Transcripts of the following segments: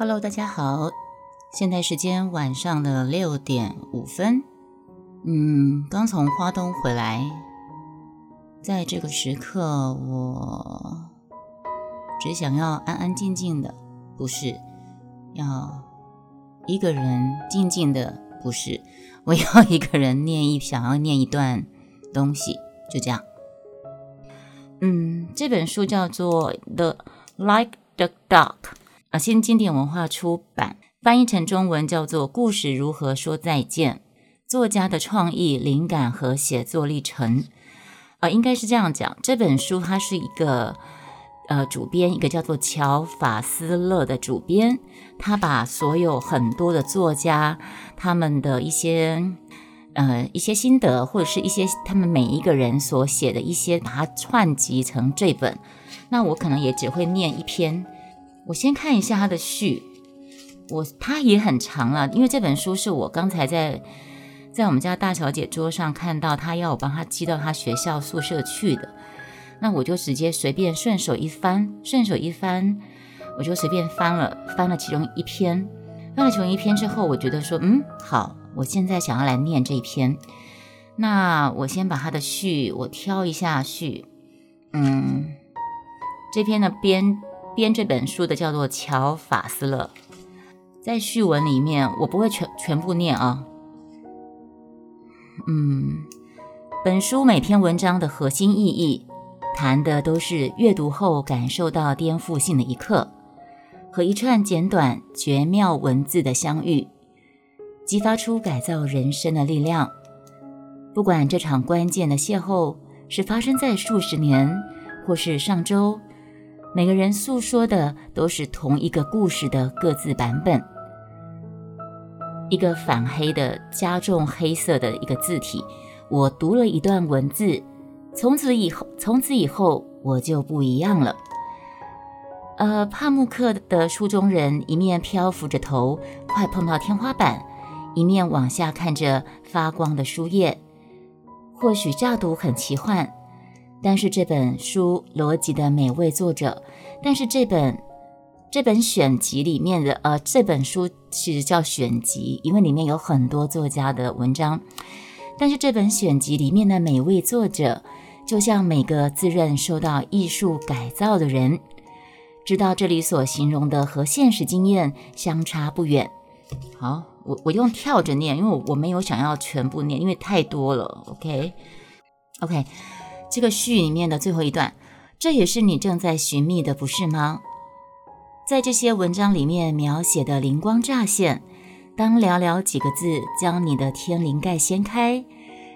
Hello，大家好，现在时间晚上的六点五分。嗯，刚从花东回来，在这个时刻，我只想要安安静静的，不是要一个人静静的，不是我要一个人念一想要念一段东西，就这样。嗯，这本书叫做《The Like the Duck》。啊，新经典文化出版，翻译成中文叫做《故事如何说再见》，作家的创意灵感和写作历程。啊，应该是这样讲，这本书它是一个呃主编，一个叫做乔法斯勒的主编，他把所有很多的作家他们的一些呃一些心得，或者是一些他们每一个人所写的一些，把它串集成这本。那我可能也只会念一篇。我先看一下他的序，我他也很长了，因为这本书是我刚才在在我们家大小姐桌上看到，他要我帮他寄到他学校宿舍去的，那我就直接随便顺手一翻，顺手一翻，我就随便翻了翻了其中一篇，翻了其中一篇之后，我觉得说，嗯，好，我现在想要来念这一篇，那我先把他的序我挑一下序，嗯，这篇的编。编这本书的叫做乔法斯勒，在序文里面，我不会全全部念啊。嗯，本书每篇文章的核心意义，谈的都是阅读后感受到颠覆性的一刻，和一串简短绝妙文字的相遇，激发出改造人生的力量。不管这场关键的邂逅是发生在数十年，或是上周。每个人诉说的都是同一个故事的各自版本。一个反黑的加重黑色的一个字体，我读了一段文字，从此以后，从此以后我就不一样了。呃，帕慕克的书中人一面漂浮着头，快碰到天花板，一面往下看着发光的书页。或许乍读很奇幻。但是这本书逻辑的每位作者，但是这本这本选集里面的呃，这本书其实叫选集，因为里面有很多作家的文章。但是这本选集里面的每位作者，就像每个自认受到艺术改造的人，知道这里所形容的和现实经验相差不远。好，我我用跳着念，因为我我没有想要全部念，因为太多了。OK，OK。这个序里面的最后一段，这也是你正在寻觅的，不是吗？在这些文章里面描写的灵光乍现，当寥寥几个字将你的天灵盖掀开，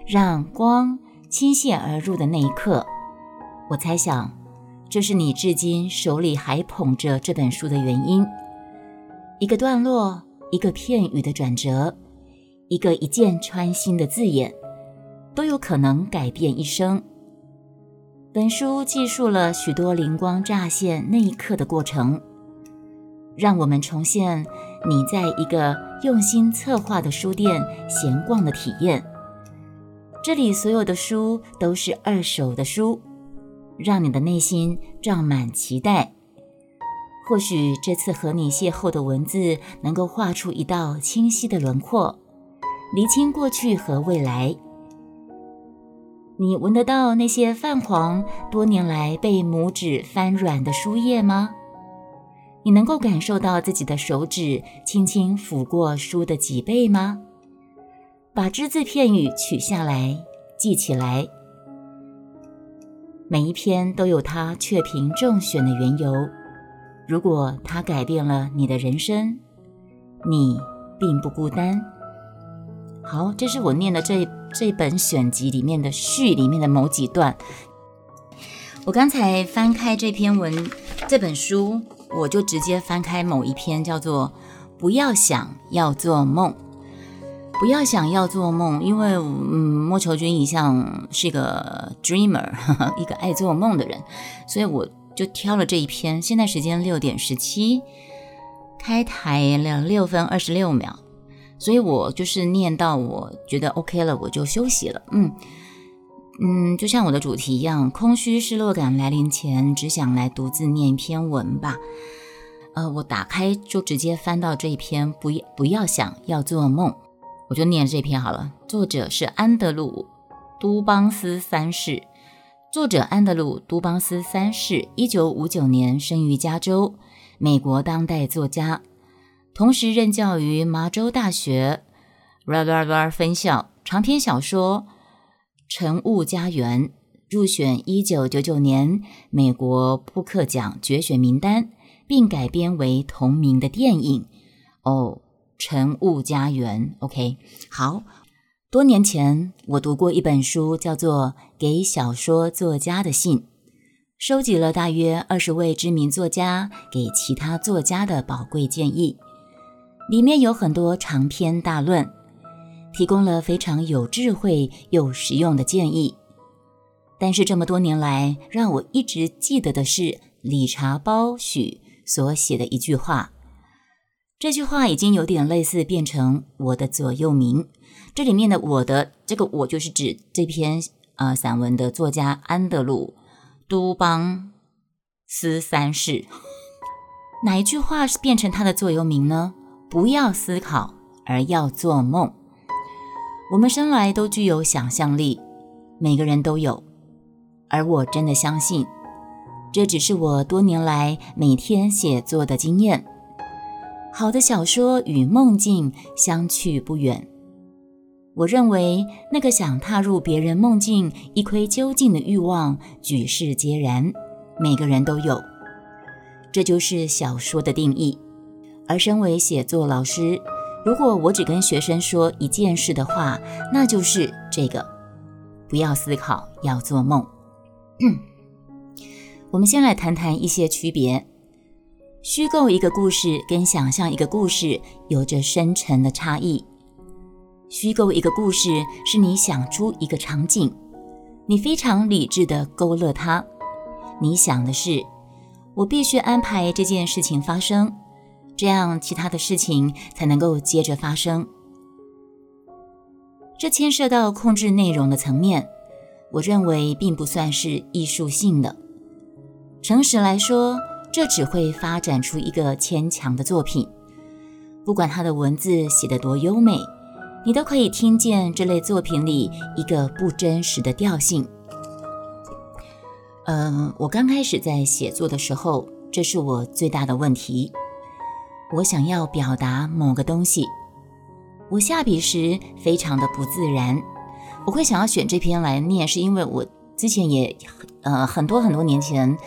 让光倾泻而入的那一刻，我猜想，这是你至今手里还捧着这本书的原因。一个段落，一个片语的转折，一个一箭穿心的字眼，都有可能改变一生。本书记述了许多灵光乍现那一刻的过程，让我们重现你在一个用心策划的书店闲逛的体验。这里所有的书都是二手的书，让你的内心胀满期待。或许这次和你邂逅的文字能够画出一道清晰的轮廓，厘清过去和未来。你闻得到那些泛黄、多年来被拇指翻软的书页吗？你能够感受到自己的手指轻轻抚过书的脊背吗？把只字片语取下来，记起来。每一篇都有它确评正选的缘由。如果它改变了你的人生，你并不孤单。好，这是我念的这。这本选集里面的序里面的某几段，我刚才翻开这篇文这本书，我就直接翻开某一篇，叫做“不要想要做梦，不要想要做梦”，因为嗯，莫愁君一向是一个 dreamer，一个爱做梦的人，所以我就挑了这一篇。现在时间六点十七，开台了六分二十六秒。所以我就是念到我觉得 OK 了，我就休息了。嗯嗯，就像我的主题一样，空虚失落感来临前，只想来独自念一篇文吧。呃，我打开就直接翻到这一篇，不不要想要做梦，我就念这篇好了。作者是安德鲁·都邦斯三世。作者安德鲁·都邦斯三世，一九五九年生于加州，美国当代作家，同时任教于麻州大学 r a b a r b a 分校。长篇小说《晨雾家园》入选一九九九年美国扑克奖决选名单。并改编为同名的电影哦，《晨雾家园》。OK，好多年前我读过一本书，叫做《给小说作家的信》，收集了大约二十位知名作家给其他作家的宝贵建议，里面有很多长篇大论，提供了非常有智慧又实用的建议。但是这么多年来，让我一直记得的是理查·包许。所写的一句话，这句话已经有点类似变成我的座右铭。这里面的“我的”这个“我”就是指这篇呃散文的作家安德鲁·都邦斯三世。哪一句话是变成他的座右铭呢？不要思考，而要做梦。我们生来都具有想象力，每个人都有，而我真的相信。这只是我多年来每天写作的经验。好的小说与梦境相去不远。我认为那个想踏入别人梦境一窥究竟的欲望，举世皆然，每个人都有。这就是小说的定义。而身为写作老师，如果我只跟学生说一件事的话，那就是这个：不要思考，要做梦。我们先来谈谈一些区别。虚构一个故事跟想象一个故事有着深沉的差异。虚构一个故事是你想出一个场景，你非常理智的勾勒它。你想的是，我必须安排这件事情发生，这样其他的事情才能够接着发生。这牵涉到控制内容的层面，我认为并不算是艺术性的。诚实来说，这只会发展出一个牵强的作品。不管他的文字写得多优美，你都可以听见这类作品里一个不真实的调性。嗯，我刚开始在写作的时候，这是我最大的问题。我想要表达某个东西，我下笔时非常的不自然。我会想要选这篇来念，是因为我之前也，呃，很多很多年前。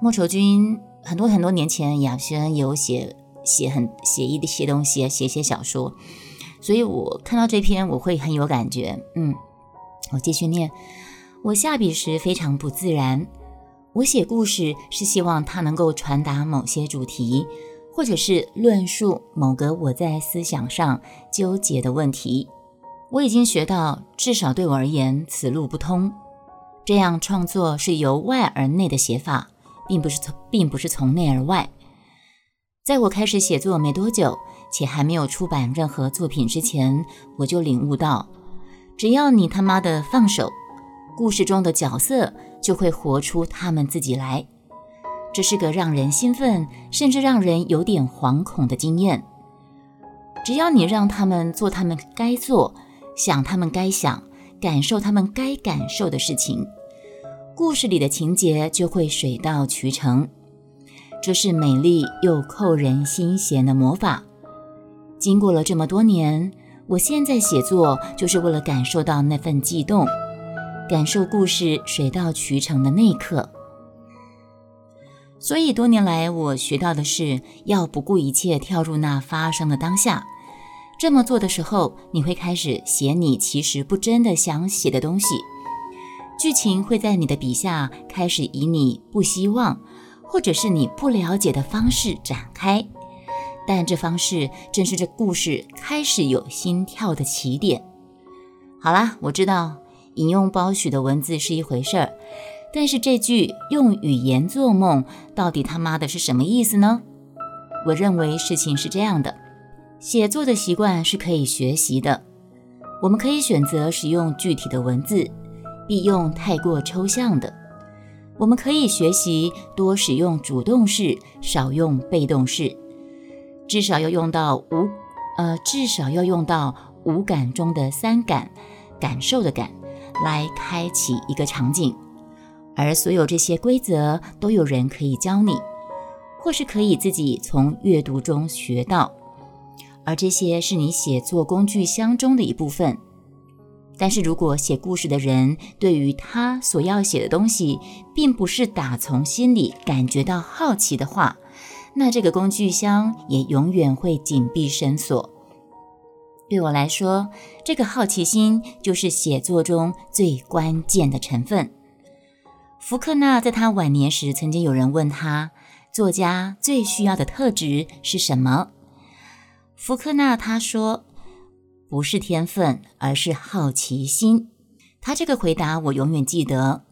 莫愁君很多很多年前，雅轩有写写很写一些东西，写写小说，所以我看到这篇我会很有感觉。嗯，我继续念。我下笔时非常不自然。我写故事是希望它能够传达某些主题，或者是论述某个我在思想上纠结的问题。我已经学到，至少对我而言，此路不通。这样创作是由外而内的写法。并不是从，并不是从内而外。在我开始写作没多久，且还没有出版任何作品之前，我就领悟到，只要你他妈的放手，故事中的角色就会活出他们自己来。这是个让人兴奋，甚至让人有点惶恐的经验。只要你让他们做他们该做、想他们该想、感受他们该感受的事情。故事里的情节就会水到渠成，这是美丽又扣人心弦的魔法。经过了这么多年，我现在写作就是为了感受到那份悸动，感受故事水到渠成的那一刻。所以多年来，我学到的是要不顾一切跳入那发生的当下。这么做的时候，你会开始写你其实不真的想写的东西。剧情会在你的笔下开始以你不希望，或者是你不了解的方式展开，但这方式正是这故事开始有心跳的起点。好啦，我知道引用包许的文字是一回事儿，但是这句用语言做梦到底他妈的是什么意思呢？我认为事情是这样的：写作的习惯是可以学习的，我们可以选择使用具体的文字。必用太过抽象的，我们可以学习多使用主动式，少用被动式，至少要用到五，呃，至少要用到五感中的三感，感受的感，来开启一个场景。而所有这些规则都有人可以教你，或是可以自己从阅读中学到。而这些是你写作工具箱中的一部分。但是如果写故事的人对于他所要写的东西，并不是打从心里感觉到好奇的话，那这个工具箱也永远会紧闭深锁。对我来说，这个好奇心就是写作中最关键的成分。福克纳在他晚年时，曾经有人问他，作家最需要的特质是什么？福克纳他说。不是天分，而是好奇心。他这个回答我永远记得。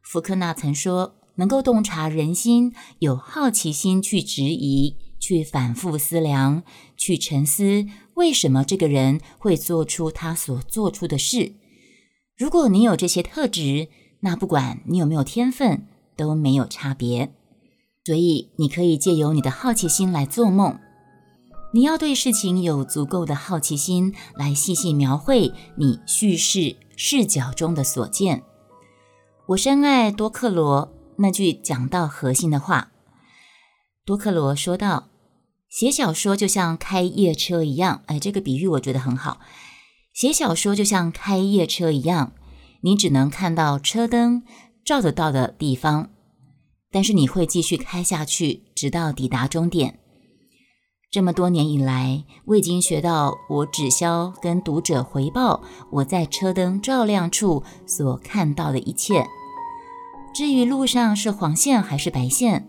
福克纳曾说：“能够洞察人心，有好奇心去质疑，去反复思量，去沉思，为什么这个人会做出他所做出的事。如果你有这些特质，那不管你有没有天分都没有差别。所以，你可以借由你的好奇心来做梦。”你要对事情有足够的好奇心，来细细描绘你叙事视角中的所见。我深爱多克罗那句讲到核心的话。多克罗说道：“写小说就像开夜车一样。”哎，这个比喻我觉得很好。写小说就像开夜车一样，你只能看到车灯照得到的地方，但是你会继续开下去，直到抵达终点。这么多年以来，我已经学到，我只消跟读者回报我在车灯照亮处所看到的一切。至于路上是黄线还是白线，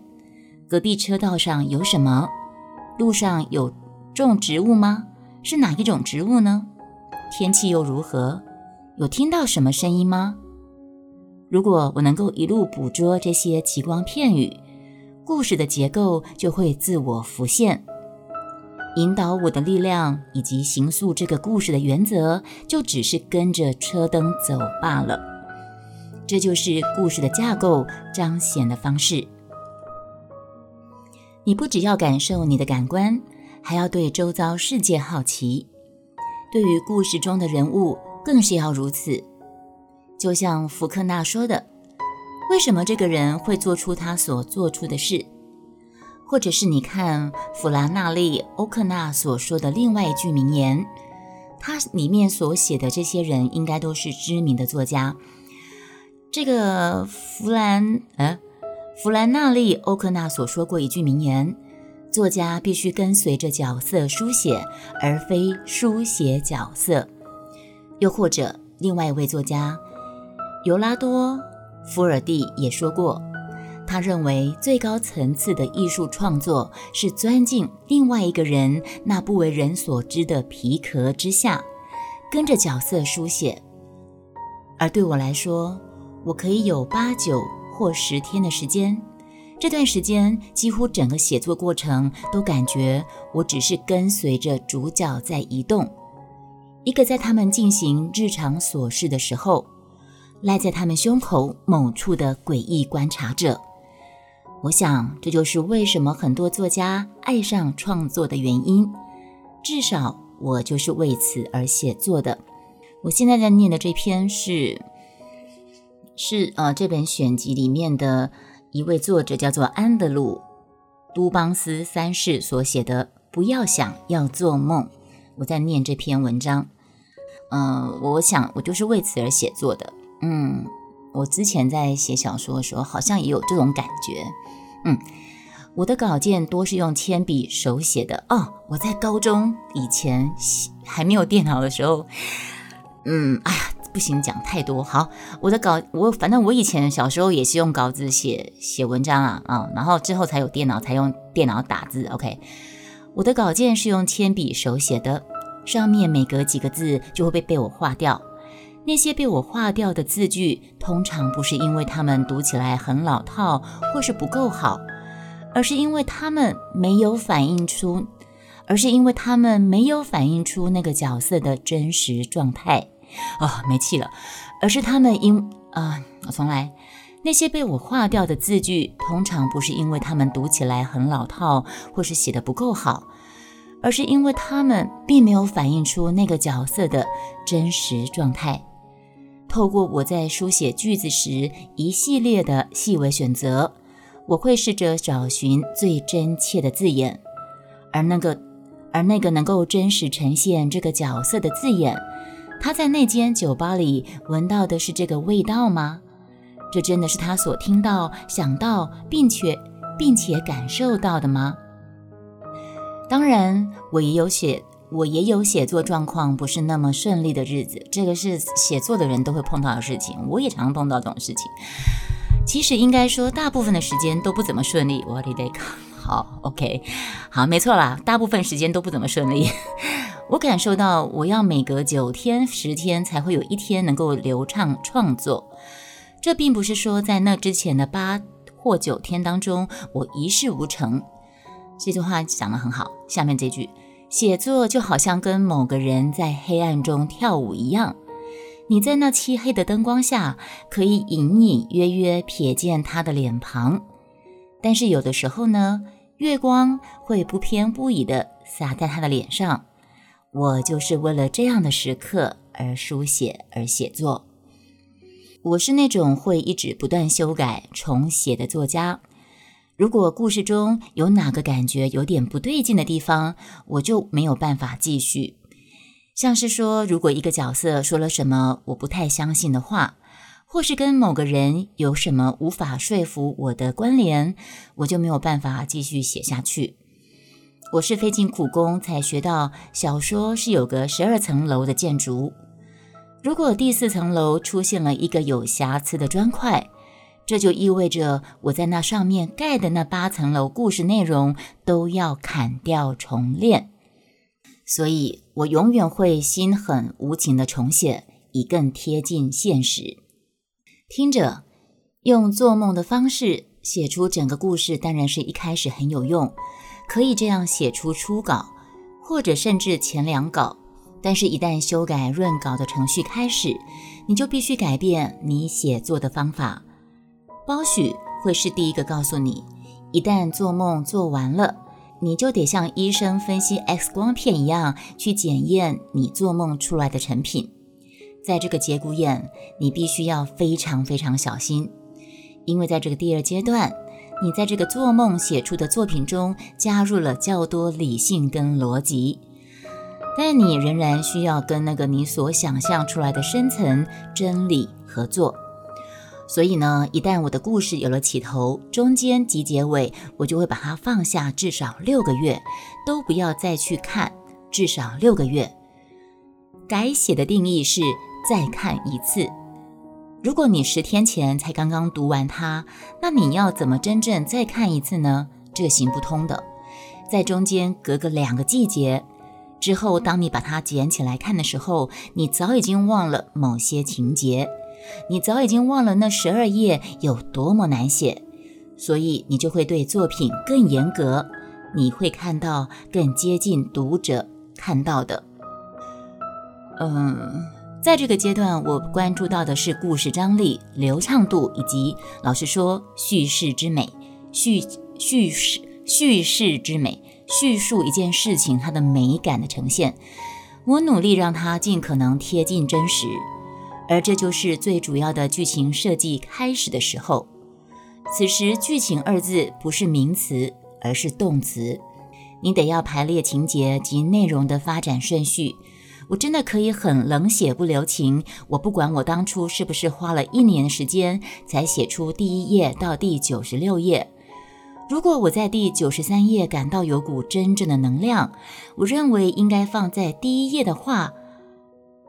隔壁车道上有什么，路上有种植物吗？是哪一种植物呢？天气又如何？有听到什么声音吗？如果我能够一路捕捉这些奇光片羽，故事的结构就会自我浮现。引导我的力量以及行塑这个故事的原则，就只是跟着车灯走罢了。这就是故事的架构彰显的方式。你不只要感受你的感官，还要对周遭世界好奇。对于故事中的人物，更是要如此。就像福克纳说的：“为什么这个人会做出他所做出的事？”或者是你看弗拉纳利·欧克纳所说的另外一句名言，他里面所写的这些人应该都是知名的作家。这个弗兰呃弗兰纳利·欧克纳所说过一句名言：作家必须跟随着角色书写，而非书写角色。又或者另外一位作家尤拉多·福尔蒂也说过。他认为最高层次的艺术创作是钻进另外一个人那不为人所知的皮壳之下，跟着角色书写。而对我来说，我可以有八九或十天的时间，这段时间几乎整个写作过程都感觉我只是跟随着主角在移动，一个在他们进行日常琐事的时候，赖在他们胸口某处的诡异观察者。我想，这就是为什么很多作家爱上创作的原因。至少我就是为此而写作的。我现在在念的这篇是，是呃这本选集里面的一位作者叫做安德鲁·都邦斯三世所写的《不要想要做梦》。我在念这篇文章，嗯，我想我就是为此而写作的。嗯。我之前在写小说的时候，好像也有这种感觉。嗯，我的稿件多是用铅笔手写的哦。我在高中以前还没有电脑的时候，嗯，哎呀，不行，讲太多。好，我的稿，我反正我以前小时候也是用稿子写写文章啊啊，然后之后才有电脑，才用电脑打字。OK，我的稿件是用铅笔手写的，上面每隔几个字就会被被我划掉。那些被我划掉的字句，通常不是因为他们读起来很老套或是不够好，而是因为他们没有反映出，而是因为他们没有反映出那个角色的真实状态。哦，没气了，而是他们因啊，我重来。那些被我划掉的字句，通常不是因为他们读起来很老套，或是写得不够好，而是因为他们并没有反映出那个角色的真实状态。透过我在书写句子时一系列的细微选择，我会试着找寻最真切的字眼，而那个，而那个能够真实呈现这个角色的字眼。他在那间酒吧里闻到的是这个味道吗？这真的是他所听到、想到，并且并且感受到的吗？当然，我也有写，我也有写作状况不是那么顺利的日子，这个是写作的人都会碰到的事情，我也常碰到这种事情。其实应该说，大部分的时间都不怎么顺利。我的得好，OK，好，没错啦，大部分时间都不怎么顺利。我感受到，我要每隔九天、十天才会有一天能够流畅创作。这并不是说在那之前的八或九天当中，我一事无成。这句话讲得很好。下面这句，写作就好像跟某个人在黑暗中跳舞一样，你在那漆黑的灯光下，可以隐隐约约瞥见他的脸庞，但是有的时候呢，月光会不偏不倚地洒在他的脸上。我就是为了这样的时刻而书写而写作。我是那种会一直不断修改重写的作家。如果故事中有哪个感觉有点不对劲的地方，我就没有办法继续。像是说，如果一个角色说了什么我不太相信的话，或是跟某个人有什么无法说服我的关联，我就没有办法继续写下去。我是费尽苦功才学到，小说是有个十二层楼的建筑。如果第四层楼出现了一个有瑕疵的砖块，这就意味着我在那上面盖的那八层楼故事内容都要砍掉重练。所以我永远会心狠无情的重写，以更贴近现实。听着，用做梦的方式写出整个故事，当然是一开始很有用。可以这样写出初稿，或者甚至前两稿，但是，一旦修改润稿的程序开始，你就必须改变你写作的方法。包许会是第一个告诉你，一旦做梦做完了，你就得像医生分析 X 光片一样去检验你做梦出来的成品。在这个节骨眼，你必须要非常非常小心，因为在这个第二阶段。你在这个做梦写出的作品中加入了较多理性跟逻辑，但你仍然需要跟那个你所想象出来的深层真理合作。所以呢，一旦我的故事有了起头、中间及结尾，我就会把它放下至少六个月，都不要再去看。至少六个月，改写的定义是再看一次。如果你十天前才刚刚读完它，那你要怎么真正再看一次呢？这行不通的。在中间隔个两个季节之后，当你把它捡起来看的时候，你早已经忘了某些情节，你早已经忘了那十二页有多么难写，所以你就会对作品更严格，你会看到更接近读者看到的。嗯。在这个阶段，我关注到的是故事张力、流畅度，以及老实说，叙事之美。叙叙事叙事之美，叙述一件事情它的美感的呈现。我努力让它尽可能贴近真实，而这就是最主要的剧情设计开始的时候。此时，剧情二字不是名词，而是动词。你得要排列情节及内容的发展顺序。我真的可以很冷血不留情，我不管我当初是不是花了一年时间才写出第一页到第九十六页。如果我在第九十三页感到有股真正的能量，我认为应该放在第一页的话，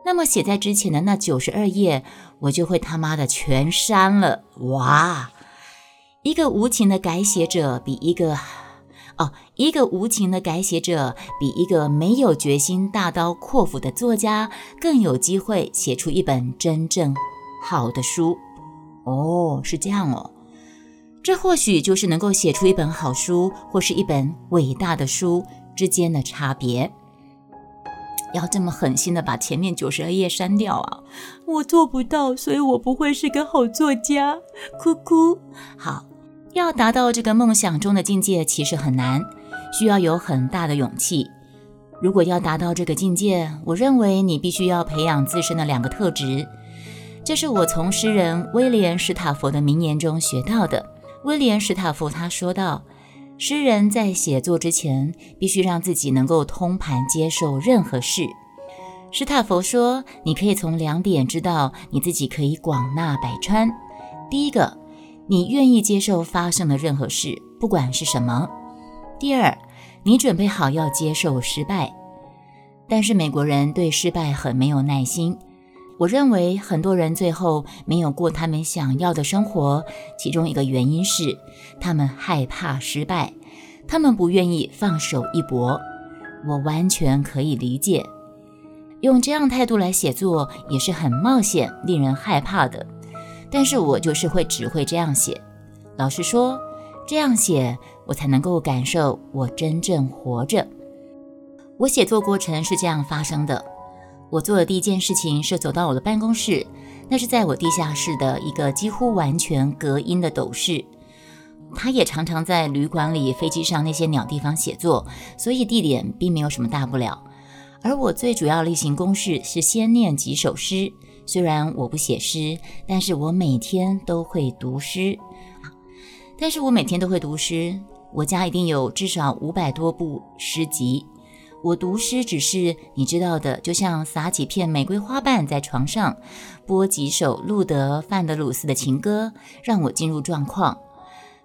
那么写在之前的那九十二页，我就会他妈的全删了。哇，一个无情的改写者比一个。哦，一个无情的改写者比一个没有决心大刀阔斧的作家更有机会写出一本真正好的书。哦，是这样哦，这或许就是能够写出一本好书或是一本伟大的书之间的差别。要这么狠心的把前面九十二页删掉啊？我做不到，所以我不会是个好作家。哭哭。好，要达到这个梦想中的境界，其实很难，需要有很大的勇气。如果要达到这个境界，我认为你必须要培养自身的两个特质。这是我从诗人威廉·史塔佛的名言中学到的。威廉·史塔佛他说道：“诗人在写作之前，必须让自己能够通盘接受任何事。”史塔佛说：“你可以从两点知道你自己可以广纳百川。第一个，你愿意接受发生的任何事，不管是什么；第二。”你准备好要接受失败，但是美国人对失败很没有耐心。我认为很多人最后没有过他们想要的生活，其中一个原因是他们害怕失败，他们不愿意放手一搏。我完全可以理解，用这样态度来写作也是很冒险、令人害怕的。但是我就是会只会这样写。老实说，这样写。我才能够感受我真正活着。我写作过程是这样发生的：我做的第一件事情是走到我的办公室，那是在我地下室的一个几乎完全隔音的斗室。他也常常在旅馆里、飞机上那些鸟地方写作，所以地点并没有什么大不了。而我最主要例行公事是先念几首诗。虽然我不写诗，但是我每天都会读诗。但是我每天都会读诗。我家一定有至少五百多部诗集。我读诗只是你知道的，就像撒几片玫瑰花瓣在床上，播几首路德·范德鲁斯的情歌，让我进入状况。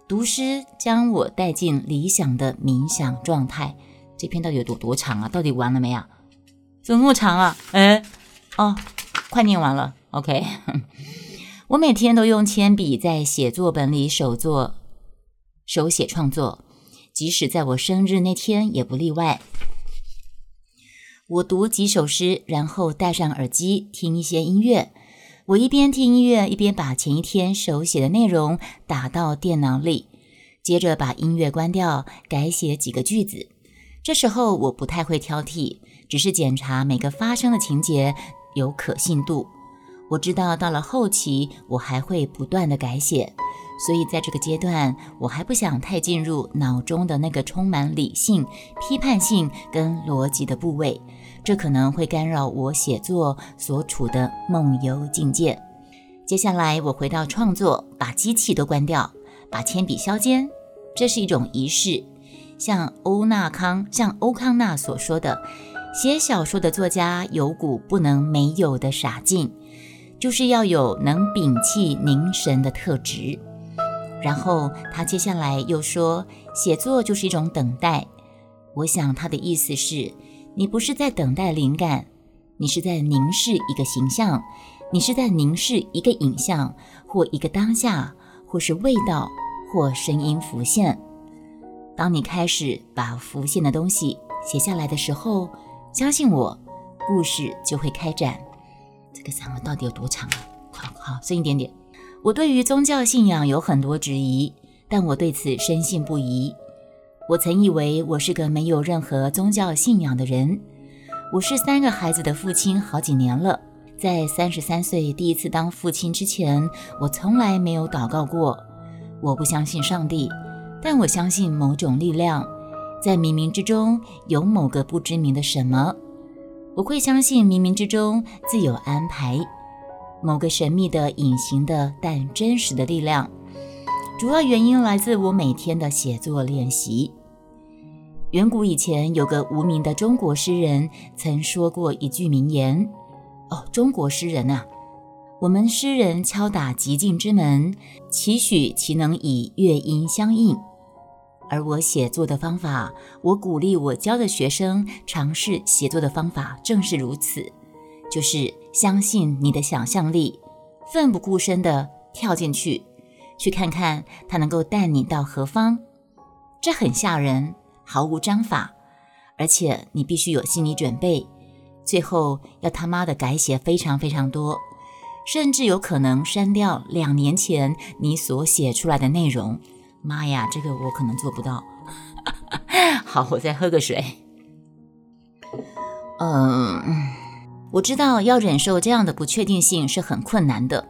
读诗将我带进理想的冥想状态。这篇到底有多多长啊？到底完了没啊？怎么那么长啊？哎，哦，快念完了。OK，我每天都用铅笔在写作本里手作。手写创作，即使在我生日那天也不例外。我读几首诗，然后戴上耳机听一些音乐。我一边听音乐，一边把前一天手写的内容打到电脑里，接着把音乐关掉，改写几个句子。这时候我不太会挑剔，只是检查每个发生的情节有可信度。我知道到了后期，我还会不断的改写。所以，在这个阶段，我还不想太进入脑中的那个充满理性、批判性跟逻辑的部位，这可能会干扰我写作所处的梦游境界。接下来，我回到创作，把机器都关掉，把铅笔削尖，这是一种仪式。像欧纳康，像欧康纳所说的，写小说的作家有股不能没有的傻劲，就是要有能屏气凝神的特质。然后他接下来又说：“写作就是一种等待。”我想他的意思是，你不是在等待灵感，你是在凝视一个形象，你是在凝视一个影像，或一个当下，或是味道，或声音浮现。当你开始把浮现的东西写下来的时候，相信我，故事就会开展。这个散文到底有多长啊？好好，深一点点。我对于宗教信仰有很多质疑，但我对此深信不疑。我曾以为我是个没有任何宗教信仰的人。我是三个孩子的父亲好几年了，在三十三岁第一次当父亲之前，我从来没有祷告过。我不相信上帝，但我相信某种力量，在冥冥之中有某个不知名的什么。我会相信冥冥之中自有安排。某个神秘的、隐形的但真实的力量，主要原因来自我每天的写作练习。远古以前，有个无名的中国诗人曾说过一句名言：“哦，中国诗人啊，我们诗人敲打极境之门，期许其能以乐音相应。而我写作的方法，我鼓励我教的学生尝试写作的方法，正是如此。”就是相信你的想象力，奋不顾身地跳进去，去看看它能够带你到何方。这很吓人，毫无章法，而且你必须有心理准备。最后要他妈的改写非常非常多，甚至有可能删掉两年前你所写出来的内容。妈呀，这个我可能做不到。好，我再喝个水。嗯，我知道要忍受这样的不确定性是很困难的。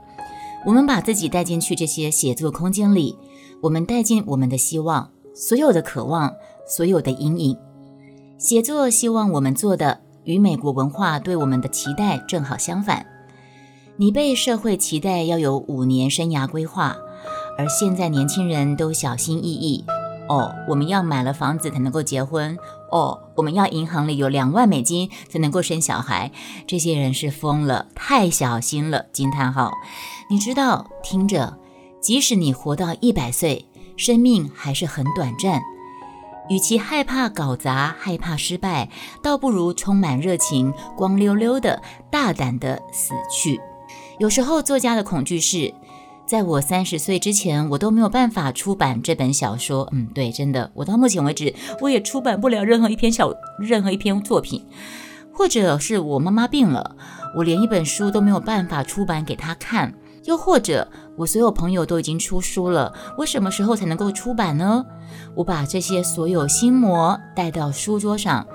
我们把自己带进去这些写作空间里，我们带进我们的希望，所有的渴望，所有的阴影。写作希望我们做的，与美国文化对我们的期待正好相反。你被社会期待要有五年生涯规划，而现在年轻人都小心翼翼。哦，我们要买了房子才能够结婚。哦，我们要银行里有两万美金才能够生小孩。这些人是疯了，太小心了！惊叹号！你知道，听着，即使你活到一百岁，生命还是很短暂。与其害怕搞砸、害怕失败，倒不如充满热情、光溜溜的、大胆的死去。有时候，作家的恐惧是，在我三十岁之前，我都没有办法出版这本小说。嗯，对，真的，我到目前为止，我也出版不了任何一篇小、任何一篇作品。或者是我妈妈病了，我连一本书都没有办法出版给她看。又或者，我所有朋友都已经出书了，我什么时候才能够出版呢？我把这些所有心魔带到书桌上，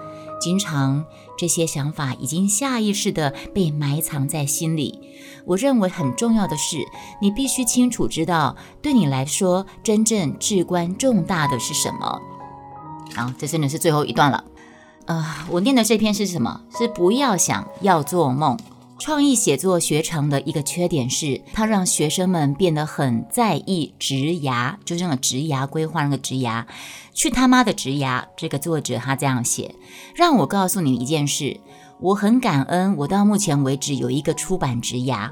经常这些想法已经下意识的被埋藏在心里。我认为很重要的是，你必须清楚知道，对你来说真正至关重大的是什么。好，这真的是最后一段了。呃，我念的这篇是什么？是不要想要做梦。创意写作学程的一个缺点是，它让学生们变得很在意职涯，就是那个职涯规划，那个职涯，去他妈的职涯！这个作者他这样写，让我告诉你一件事，我很感恩，我到目前为止有一个出版职涯，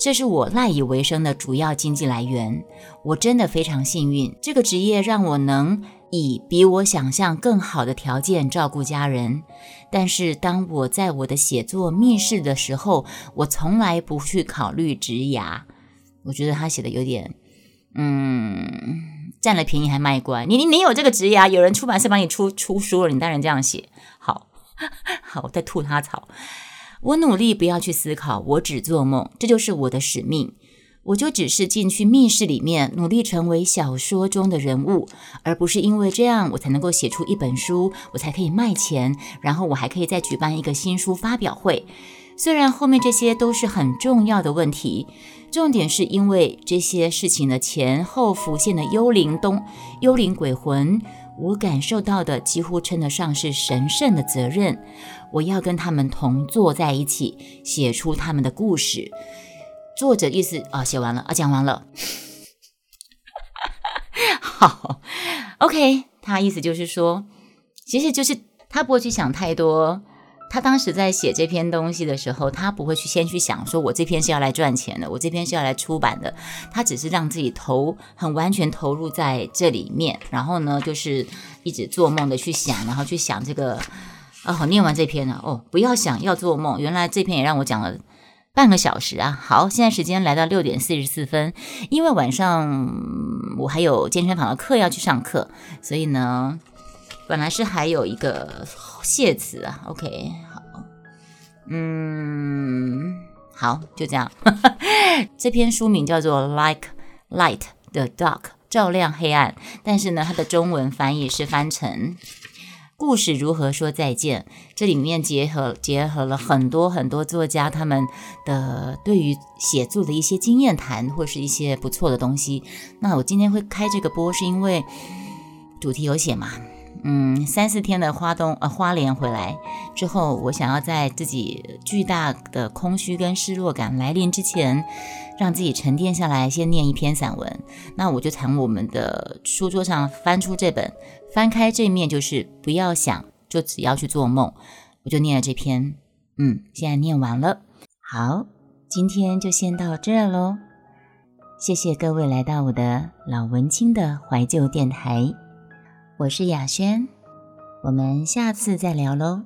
这是我赖以为生的主要经济来源。我真的非常幸运，这个职业让我能。以比我想象更好的条件照顾家人，但是当我在我的写作密室的时候，我从来不去考虑职涯。我觉得他写的有点，嗯，占了便宜还卖乖。你你你有这个职涯，有人出版社帮你出出书了，你当然这样写。好，好，我在吐他草。我努力不要去思考，我只做梦，这就是我的使命。我就只是进去密室里面，努力成为小说中的人物，而不是因为这样我才能够写出一本书，我才可以卖钱，然后我还可以再举办一个新书发表会。虽然后面这些都是很重要的问题，重点是因为这些事情的前后浮现的幽灵东幽灵鬼魂，我感受到的几乎称得上是神圣的责任。我要跟他们同坐在一起，写出他们的故事。作者意思啊，写完了啊，讲完了。好，OK，他意思就是说，其实就是他不会去想太多。他当时在写这篇东西的时候，他不会去先去想说，我这篇是要来赚钱的，我这篇是要来出版的。他只是让自己投很完全投入在这里面，然后呢，就是一直做梦的去想，然后去想这个。啊，好，念完这篇了哦，不要想要做梦。原来这篇也让我讲了。半个小时啊，好，现在时间来到六点四十四分，因为晚上我还有健身房的课要去上课，所以呢，本来是还有一个谢词啊，OK，好，嗯，好，就这样。这篇书名叫做《Like Light the Dark》，照亮黑暗，但是呢，它的中文翻译是翻成。故事如何说再见？这里面结合结合了很多很多作家他们的对于写作的一些经验谈，或是一些不错的东西。那我今天会开这个播，是因为主题有写嘛？嗯，三四天的花东呃花莲回来之后，我想要在自己巨大的空虚跟失落感来临之前，让自己沉淀下来，先念一篇散文。那我就从我们的书桌上翻出这本。翻开这面就是不要想，就只要去做梦。我就念了这篇，嗯，现在念完了。好，今天就先到这喽。谢谢各位来到我的老文青的怀旧电台，我是雅轩，我们下次再聊喽。